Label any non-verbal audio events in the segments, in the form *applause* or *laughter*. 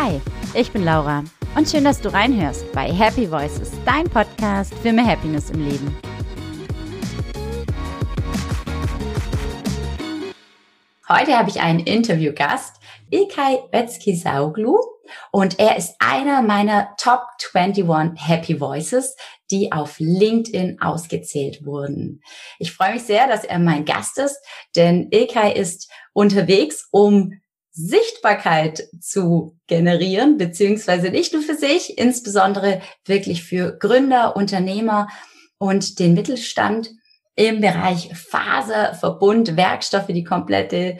Hi, ich bin Laura und schön, dass du reinhörst bei Happy Voices, dein Podcast für mehr Happiness im Leben. Heute habe ich einen Interviewgast, Ilkay Betzki-Sauglu, und er ist einer meiner Top 21 Happy Voices, die auf LinkedIn ausgezählt wurden. Ich freue mich sehr, dass er mein Gast ist, denn Ilkay ist unterwegs, um Sichtbarkeit zu generieren, beziehungsweise nicht nur für sich, insbesondere wirklich für Gründer, Unternehmer und den Mittelstand im Bereich Faser, Verbund, Werkstoffe, die komplette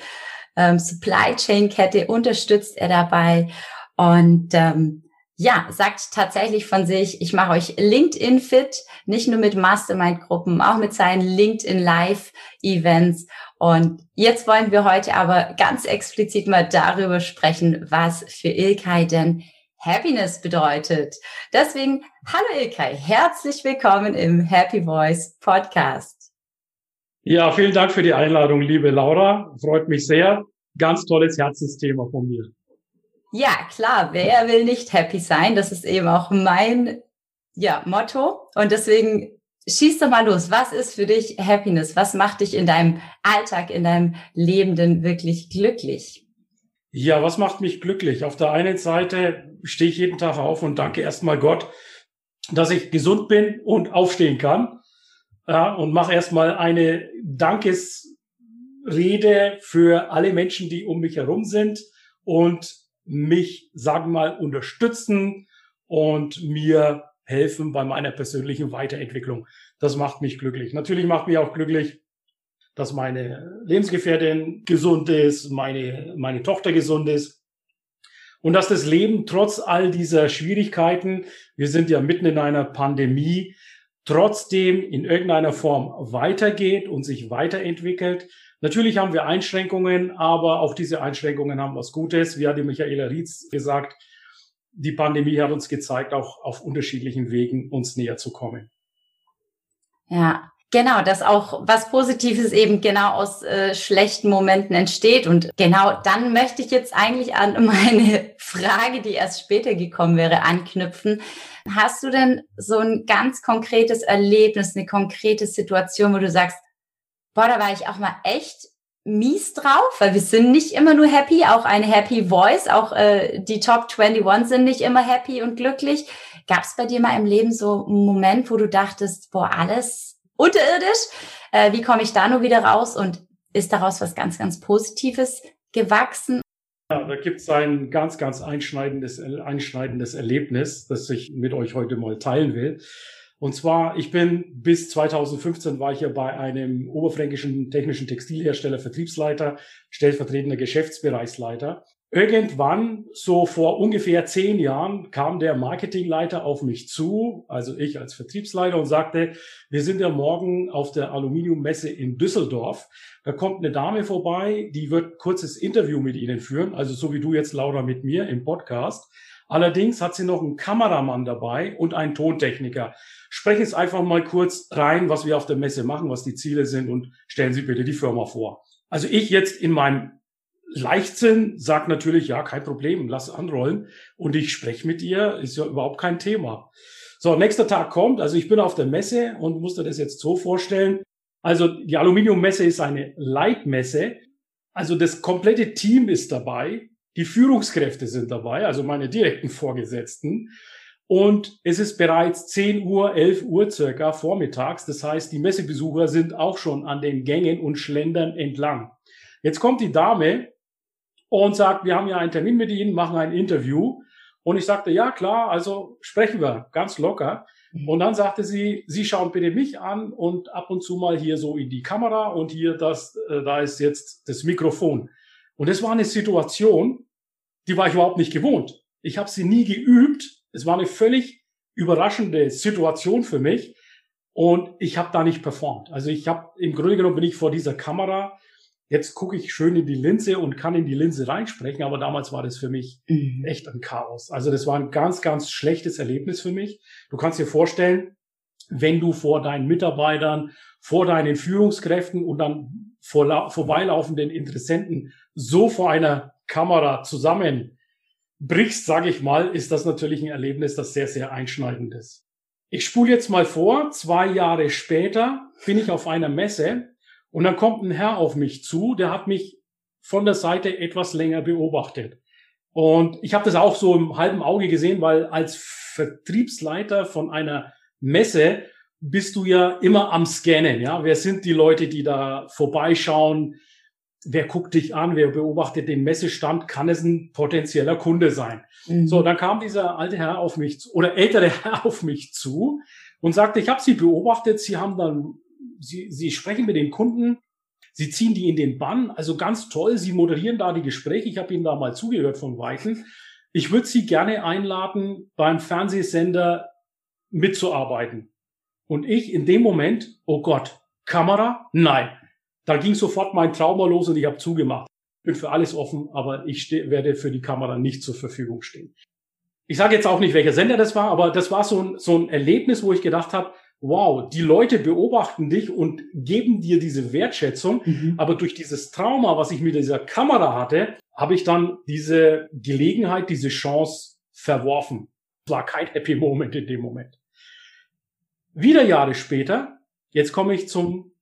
ähm, Supply Chain Kette unterstützt er dabei. Und ähm, ja, sagt tatsächlich von sich, ich mache euch LinkedIn fit, nicht nur mit Mastermind-Gruppen, auch mit seinen LinkedIn Live-Events und jetzt wollen wir heute aber ganz explizit mal darüber sprechen, was für Ilkay denn Happiness bedeutet. Deswegen, hallo Ilkay, herzlich willkommen im Happy Voice Podcast. Ja, vielen Dank für die Einladung, liebe Laura. Freut mich sehr. Ganz tolles Herzensthema von mir. Ja, klar, wer will nicht happy sein? Das ist eben auch mein ja, Motto. Und deswegen schieß doch mal los. Was ist für dich Happiness? Was macht dich in deinem Alltag, in deinem Leben denn wirklich glücklich? Ja, was macht mich glücklich? Auf der einen Seite stehe ich jeden Tag auf und danke erstmal Gott, dass ich gesund bin und aufstehen kann. Ja, und mache erstmal eine Dankesrede für alle Menschen, die um mich herum sind und mich, sagen wir mal, unterstützen und mir helfen bei meiner persönlichen Weiterentwicklung. Das macht mich glücklich. Natürlich macht mich auch glücklich, dass meine Lebensgefährtin gesund ist, meine, meine Tochter gesund ist. Und dass das Leben trotz all dieser Schwierigkeiten, wir sind ja mitten in einer Pandemie, trotzdem in irgendeiner Form weitergeht und sich weiterentwickelt. Natürlich haben wir Einschränkungen, aber auch diese Einschränkungen haben was Gutes. Wie hat die Michaela Rietz gesagt, die Pandemie hat uns gezeigt, auch auf unterschiedlichen Wegen uns näher zu kommen. Ja, Genau, dass auch was Positives eben genau aus äh, schlechten Momenten entsteht. Und genau dann möchte ich jetzt eigentlich an *laughs* meine Frage, die erst später gekommen wäre, anknüpfen. Hast du denn so ein ganz konkretes Erlebnis, eine konkrete Situation, wo du sagst, boah, da war ich auch mal echt mies drauf, weil wir sind nicht immer nur happy, auch eine happy voice, auch äh, die Top 21 sind nicht immer happy und glücklich. Gab es bei dir mal im Leben so einen Moment, wo du dachtest, boah, alles unterirdisch, äh, wie komme ich da nur wieder raus und ist daraus was ganz, ganz Positives gewachsen? Ja, da gibt es ein ganz, ganz einschneidendes, einschneidendes Erlebnis, das ich mit euch heute mal teilen will. Und zwar, ich bin bis 2015 war ich ja bei einem oberfränkischen technischen Textilhersteller Vertriebsleiter, stellvertretender Geschäftsbereichsleiter. Irgendwann, so vor ungefähr zehn Jahren, kam der Marketingleiter auf mich zu, also ich als Vertriebsleiter, und sagte, wir sind ja morgen auf der Aluminiummesse in Düsseldorf. Da kommt eine Dame vorbei, die wird kurzes Interview mit Ihnen führen, also so wie du jetzt, Laura, mit mir im Podcast. Allerdings hat sie noch einen Kameramann dabei und einen Tontechniker. Sprechen Sie einfach mal kurz rein, was wir auf der Messe machen, was die Ziele sind und stellen Sie bitte die Firma vor. Also ich jetzt in meinem Leichtsinn sag natürlich, ja, kein Problem, lass anrollen. Und ich spreche mit ihr, ist ja überhaupt kein Thema. So, nächster Tag kommt, also ich bin auf der Messe und musste das jetzt so vorstellen. Also die Aluminiummesse ist eine Leitmesse. Also das komplette Team ist dabei. Die Führungskräfte sind dabei, also meine direkten Vorgesetzten. Und es ist bereits 10 Uhr, 11 Uhr circa vormittags. Das heißt, die Messebesucher sind auch schon an den Gängen und schlendern entlang. Jetzt kommt die Dame und sagt, wir haben ja einen Termin mit Ihnen, machen ein Interview. Und ich sagte, ja klar, also sprechen wir ganz locker. Mhm. Und dann sagte sie, Sie schauen bitte mich an und ab und zu mal hier so in die Kamera und hier das, äh, da ist jetzt das Mikrofon. Und das war eine Situation, die war ich überhaupt nicht gewohnt. Ich habe sie nie geübt. Es war eine völlig überraschende Situation für mich und ich habe da nicht performt. Also ich habe im Grunde genommen bin ich vor dieser Kamera. Jetzt gucke ich schön in die Linse und kann in die Linse reinsprechen, aber damals war das für mich mhm. echt ein Chaos. Also das war ein ganz, ganz schlechtes Erlebnis für mich. Du kannst dir vorstellen, wenn du vor deinen Mitarbeitern, vor deinen Führungskräften und dann vor, vorbeilaufenden Interessenten so vor einer Kamera zusammen brichst, sage ich mal, ist das natürlich ein Erlebnis, das sehr, sehr einschneidend ist. Ich spule jetzt mal vor, zwei Jahre später bin ich auf einer Messe und dann kommt ein Herr auf mich zu, der hat mich von der Seite etwas länger beobachtet. Und ich habe das auch so im halben Auge gesehen, weil als Vertriebsleiter von einer Messe bist du ja immer am Scannen, ja. Wer sind die Leute, die da vorbeischauen? Wer guckt dich an? Wer beobachtet den Messestand? Kann es ein potenzieller Kunde sein? Mhm. So, dann kam dieser alte Herr auf mich zu, oder ältere *laughs* Herr auf mich zu und sagte, ich habe Sie beobachtet. Sie haben dann, Sie, Sie sprechen mit den Kunden. Sie ziehen die in den Bann. Also ganz toll. Sie moderieren da die Gespräche. Ich habe Ihnen da mal zugehört von Weitem. Ich würde Sie gerne einladen, beim Fernsehsender mitzuarbeiten. Und ich in dem Moment, oh Gott, Kamera? Nein. Da ging sofort mein Trauma los und ich habe zugemacht. Bin für alles offen, aber ich werde für die Kamera nicht zur Verfügung stehen. Ich sage jetzt auch nicht, welcher Sender das war, aber das war so ein, so ein Erlebnis, wo ich gedacht habe, wow, die Leute beobachten dich und geben dir diese Wertschätzung, mhm. aber durch dieses Trauma, was ich mit dieser Kamera hatte, habe ich dann diese Gelegenheit, diese Chance verworfen. Es war kein Happy Moment in dem Moment. Wieder Jahre später, jetzt komme ich zum,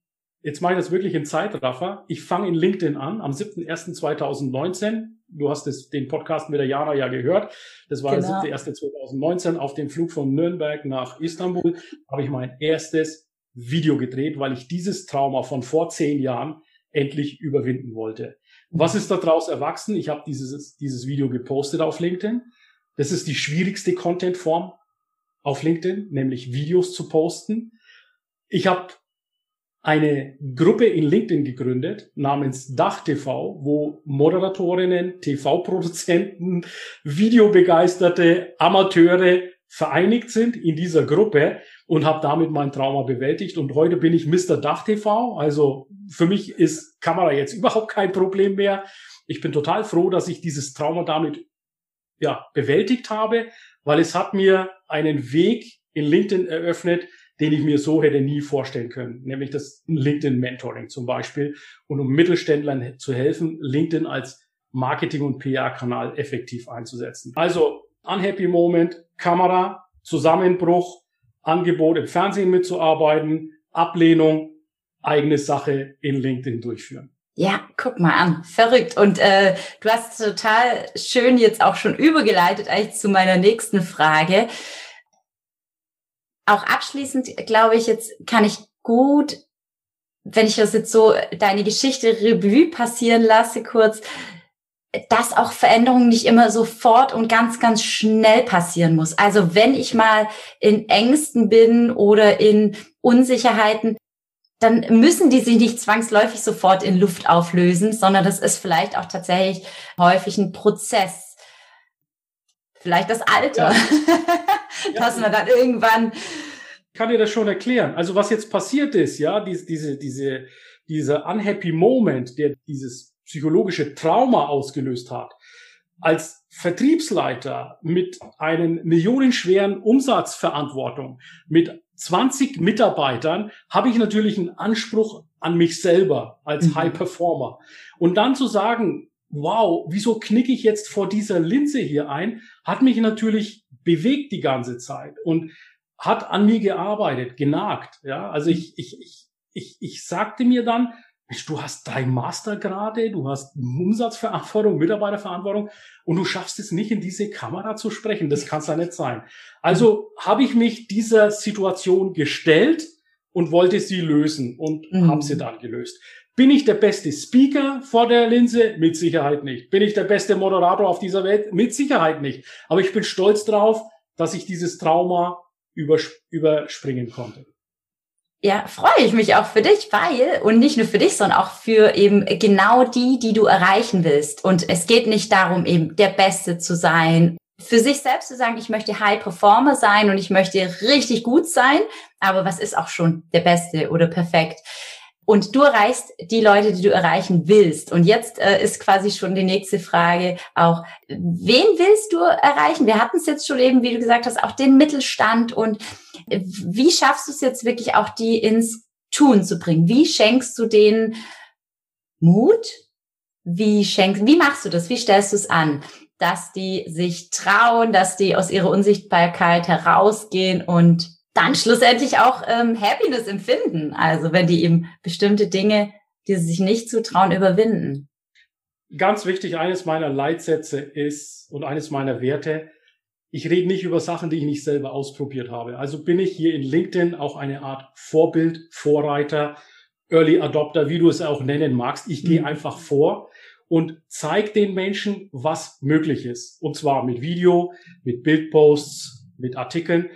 jetzt mache ich das wirklich in Zeitraffer. Ich fange in LinkedIn an, am 7.1.2019. Du hast es, den Podcast mit der Jana ja gehört. Das war genau. der 7.1.2019. Auf dem Flug von Nürnberg nach Istanbul habe ich mein erstes Video gedreht, weil ich dieses Trauma von vor zehn Jahren endlich überwinden wollte. Was ist daraus erwachsen? Ich habe dieses, dieses Video gepostet auf LinkedIn. Das ist die schwierigste Contentform auf LinkedIn, nämlich Videos zu posten. Ich habe eine Gruppe in LinkedIn gegründet namens Dach TV, wo Moderatorinnen, TV-Produzenten, Videobegeisterte, Amateure vereinigt sind in dieser Gruppe und habe damit mein Trauma bewältigt. Und heute bin ich Mr. Dach TV. Also für mich ist Kamera jetzt überhaupt kein Problem mehr. Ich bin total froh, dass ich dieses Trauma damit ja, bewältigt habe, weil es hat mir einen Weg in LinkedIn eröffnet, den ich mir so hätte nie vorstellen können, nämlich das LinkedIn Mentoring zum Beispiel und um Mittelständlern zu helfen, LinkedIn als Marketing- und PR-Kanal effektiv einzusetzen. Also Unhappy Moment, Kamera, Zusammenbruch, Angebot im Fernsehen mitzuarbeiten, Ablehnung, eigene Sache in LinkedIn durchführen. Ja, guck mal an, verrückt. Und äh, du hast total schön jetzt auch schon übergeleitet eigentlich zu meiner nächsten Frage. Auch abschließend glaube ich, jetzt kann ich gut, wenn ich das jetzt so deine Geschichte Revue passieren lasse, kurz, dass auch Veränderungen nicht immer sofort und ganz, ganz schnell passieren muss. Also wenn ich mal in Ängsten bin oder in Unsicherheiten, dann müssen die sich nicht zwangsläufig sofort in Luft auflösen, sondern das ist vielleicht auch tatsächlich häufig ein Prozess. Vielleicht das Alter, ja. *laughs* dass man dann irgendwann. Ich kann dir das schon erklären. Also was jetzt passiert ist, ja, diese, diese, diese, dieser unhappy Moment, der dieses psychologische Trauma ausgelöst hat, als Vertriebsleiter mit einem millionenschweren Umsatzverantwortung, mit 20 Mitarbeitern habe ich natürlich einen Anspruch an mich selber als mhm. High Performer. Und dann zu sagen, wow, wieso knicke ich jetzt vor dieser Linse hier ein, hat mich natürlich bewegt die ganze Zeit und hat an mir gearbeitet, genagt. Ja, also ich, ich, ich, ich, ich sagte mir dann, Mensch, du hast drei Mastergrade, du hast Umsatzverantwortung, Mitarbeiterverantwortung und du schaffst es nicht, in diese Kamera zu sprechen. Das kann es ja nicht sein. Also habe ich mich dieser Situation gestellt und wollte sie lösen und mhm. habe sie dann gelöst. Bin ich der beste Speaker vor der Linse? Mit Sicherheit nicht. Bin ich der beste Moderator auf dieser Welt? Mit Sicherheit nicht. Aber ich bin stolz drauf, dass ich dieses Trauma überspringen konnte ja, freue ich mich auch für dich, weil, und nicht nur für dich, sondern auch für eben genau die, die du erreichen willst. Und es geht nicht darum, eben der Beste zu sein, für sich selbst zu sagen, ich möchte High Performer sein und ich möchte richtig gut sein, aber was ist auch schon der Beste oder perfekt? Und du erreichst die Leute, die du erreichen willst. Und jetzt äh, ist quasi schon die nächste Frage auch, wen willst du erreichen? Wir hatten es jetzt schon eben, wie du gesagt hast, auch den Mittelstand. Und wie schaffst du es jetzt wirklich auch, die ins Tun zu bringen? Wie schenkst du denen Mut? Wie schenkst, wie machst du das? Wie stellst du es an? dass die sich trauen, dass die aus ihrer Unsichtbarkeit herausgehen und dann schlussendlich auch ähm, Happiness empfinden. Also wenn die eben bestimmte Dinge, die sie sich nicht zutrauen, überwinden. Ganz wichtig, eines meiner Leitsätze ist und eines meiner Werte, ich rede nicht über Sachen, die ich nicht selber ausprobiert habe. Also bin ich hier in LinkedIn auch eine Art Vorbild, Vorreiter, Early Adopter, wie du es auch nennen magst. Ich mhm. gehe einfach vor und zeige den Menschen, was möglich ist. Und zwar mit Video, mit Bildposts, mit Artikeln.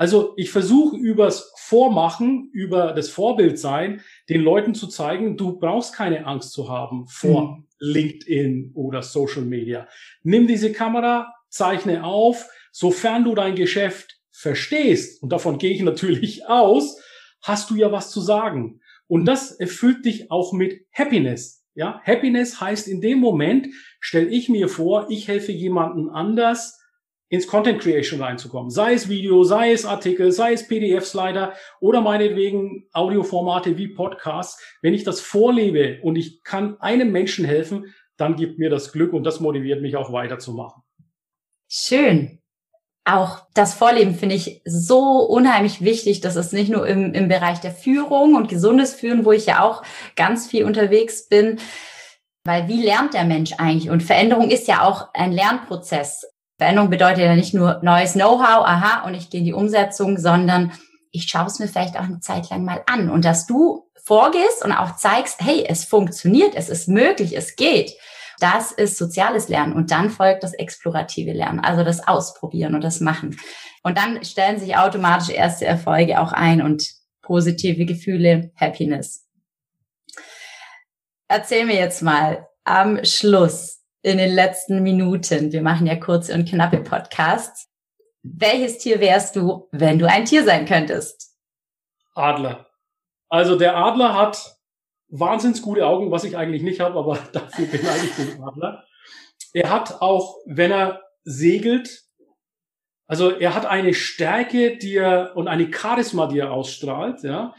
Also ich versuche übers Vormachen, über das Vorbildsein, den Leuten zu zeigen, du brauchst keine Angst zu haben vor mhm. LinkedIn oder Social Media. Nimm diese Kamera, zeichne auf, sofern du dein Geschäft verstehst, und davon gehe ich *laughs* natürlich aus, hast du ja was zu sagen. Und das erfüllt dich auch mit Happiness. Ja, Happiness heißt in dem Moment, stelle ich mir vor, ich helfe jemanden anders, ins Content Creation reinzukommen. Sei es Video, sei es Artikel, sei es PDF-Slider oder meinetwegen Audioformate wie Podcasts. Wenn ich das vorlebe und ich kann einem Menschen helfen, dann gibt mir das Glück und das motiviert mich auch weiterzumachen. Schön. Auch das Vorleben finde ich so unheimlich wichtig. Das ist nicht nur im, im Bereich der Führung und gesundes Führen, wo ich ja auch ganz viel unterwegs bin. Weil wie lernt der Mensch eigentlich? Und Veränderung ist ja auch ein Lernprozess. Veränderung bedeutet ja nicht nur neues Know-how, aha, und ich gehe in die Umsetzung, sondern ich schaue es mir vielleicht auch eine Zeit lang mal an. Und dass du vorgehst und auch zeigst, hey, es funktioniert, es ist möglich, es geht. Das ist soziales Lernen und dann folgt das explorative Lernen, also das Ausprobieren und das Machen. Und dann stellen sich automatisch erste Erfolge auch ein und positive Gefühle, Happiness. Erzähl mir jetzt mal am Schluss in den letzten Minuten, wir machen ja kurze und knappe Podcasts, welches Tier wärst du, wenn du ein Tier sein könntest? Adler. Also der Adler hat wahnsinns gute Augen, was ich eigentlich nicht habe, aber *laughs* dafür bin ich den Adler. Er hat auch, wenn er segelt, also er hat eine Stärke, die er und eine Charisma, die er ausstrahlt, ja.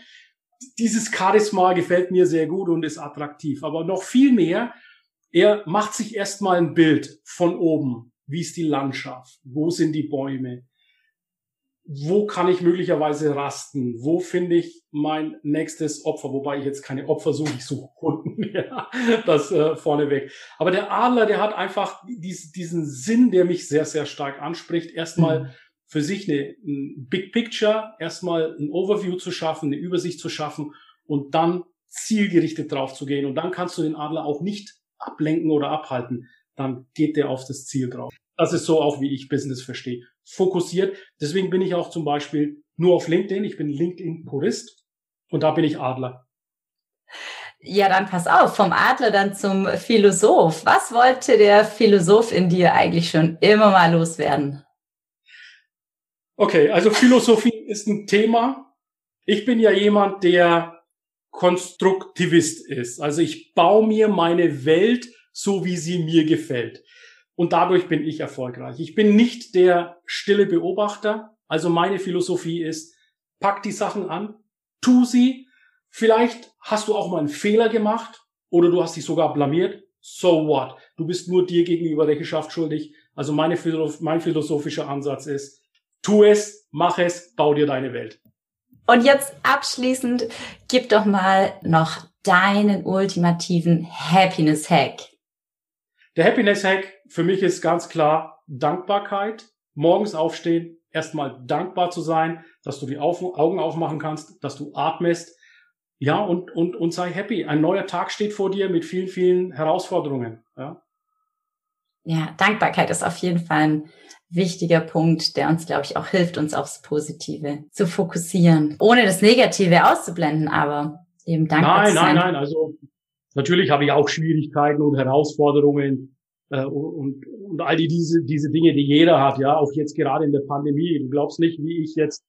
Dieses Charisma gefällt mir sehr gut und ist attraktiv. Aber noch viel mehr, er macht sich erstmal ein Bild von oben. Wie ist die Landschaft? Wo sind die Bäume? wo kann ich möglicherweise rasten? Wo finde ich mein nächstes Opfer? Wobei ich jetzt keine Opfer suche, ich suche Kunden. *laughs* ja, das äh, vorneweg. Aber der Adler, der hat einfach dies, diesen Sinn, der mich sehr, sehr stark anspricht. Erstmal mhm. für sich eine, ein Big Picture, erstmal ein Overview zu schaffen, eine Übersicht zu schaffen und dann zielgerichtet drauf zu gehen. Und dann kannst du den Adler auch nicht ablenken oder abhalten. Dann geht der auf das Ziel drauf. Das ist so auch, wie ich Business verstehe fokussiert. Deswegen bin ich auch zum Beispiel nur auf LinkedIn. Ich bin LinkedIn-Purist und da bin ich Adler. Ja, dann pass auf, vom Adler dann zum Philosoph. Was wollte der Philosoph in dir eigentlich schon immer mal loswerden? Okay, also Philosophie ist ein Thema. Ich bin ja jemand, der Konstruktivist ist. Also ich baue mir meine Welt so, wie sie mir gefällt und dadurch bin ich erfolgreich. Ich bin nicht der stille Beobachter. Also meine Philosophie ist, pack die Sachen an, tu sie. Vielleicht hast du auch mal einen Fehler gemacht oder du hast dich sogar blamiert. So what? Du bist nur dir gegenüber Rechenschaft schuldig. Also meine, mein philosophischer Ansatz ist, tu es, mach es, bau dir deine Welt. Und jetzt abschließend, gib doch mal noch deinen ultimativen Happiness Hack. Der Happiness Hack für mich ist ganz klar Dankbarkeit. Morgens aufstehen, erstmal dankbar zu sein, dass du die Augen aufmachen kannst, dass du atmest. Ja, und, und, und sei happy. Ein neuer Tag steht vor dir mit vielen, vielen Herausforderungen. Ja, ja Dankbarkeit ist auf jeden Fall ein wichtiger Punkt, der uns, glaube ich, auch hilft, uns aufs Positive zu fokussieren. Ohne das Negative auszublenden, aber eben dankbar nein, zu sein. Nein, nein, nein. Also Natürlich habe ich auch Schwierigkeiten und Herausforderungen äh, und, und all die diese, diese Dinge, die jeder hat, ja, auch jetzt gerade in der Pandemie. Du glaubst nicht, wie ich jetzt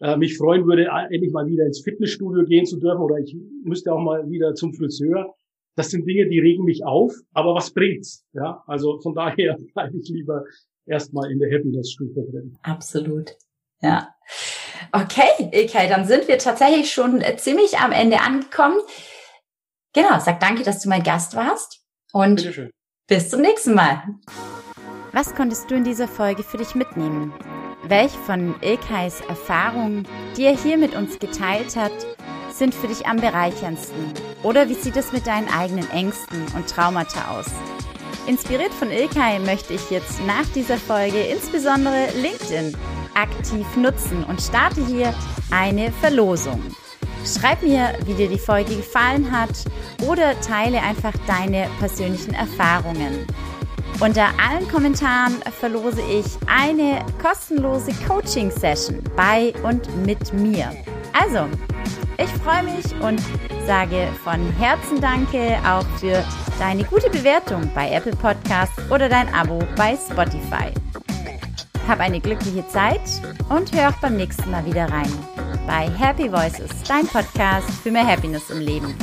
äh, mich freuen würde, endlich mal wieder ins Fitnessstudio gehen zu dürfen oder ich müsste auch mal wieder zum Friseur. Das sind Dinge, die regen mich auf, aber was bringt's? Ja, also von daher *laughs* bleibe ich lieber erstmal in der Happiness-Stufe drin. Absolut. Ja. Okay, okay, dann sind wir tatsächlich schon ziemlich am Ende angekommen. Genau, sag danke, dass du mein Gast warst und bis zum nächsten Mal. Was konntest du in dieser Folge für dich mitnehmen? Welche von Ilkais Erfahrungen, die er hier mit uns geteilt hat, sind für dich am bereicherndsten? Oder wie sieht es mit deinen eigenen Ängsten und Traumata aus? Inspiriert von Ilkay möchte ich jetzt nach dieser Folge insbesondere LinkedIn aktiv nutzen und starte hier eine Verlosung. Schreib mir, wie dir die Folge gefallen hat oder teile einfach deine persönlichen Erfahrungen. Unter allen Kommentaren verlose ich eine kostenlose Coaching-Session bei und mit mir. Also, ich freue mich und sage von Herzen Danke auch für deine gute Bewertung bei Apple Podcasts oder dein Abo bei Spotify. Hab eine glückliche Zeit und hör auch beim nächsten Mal wieder rein bei Happy Voices, dein Podcast für mehr Happiness im Leben.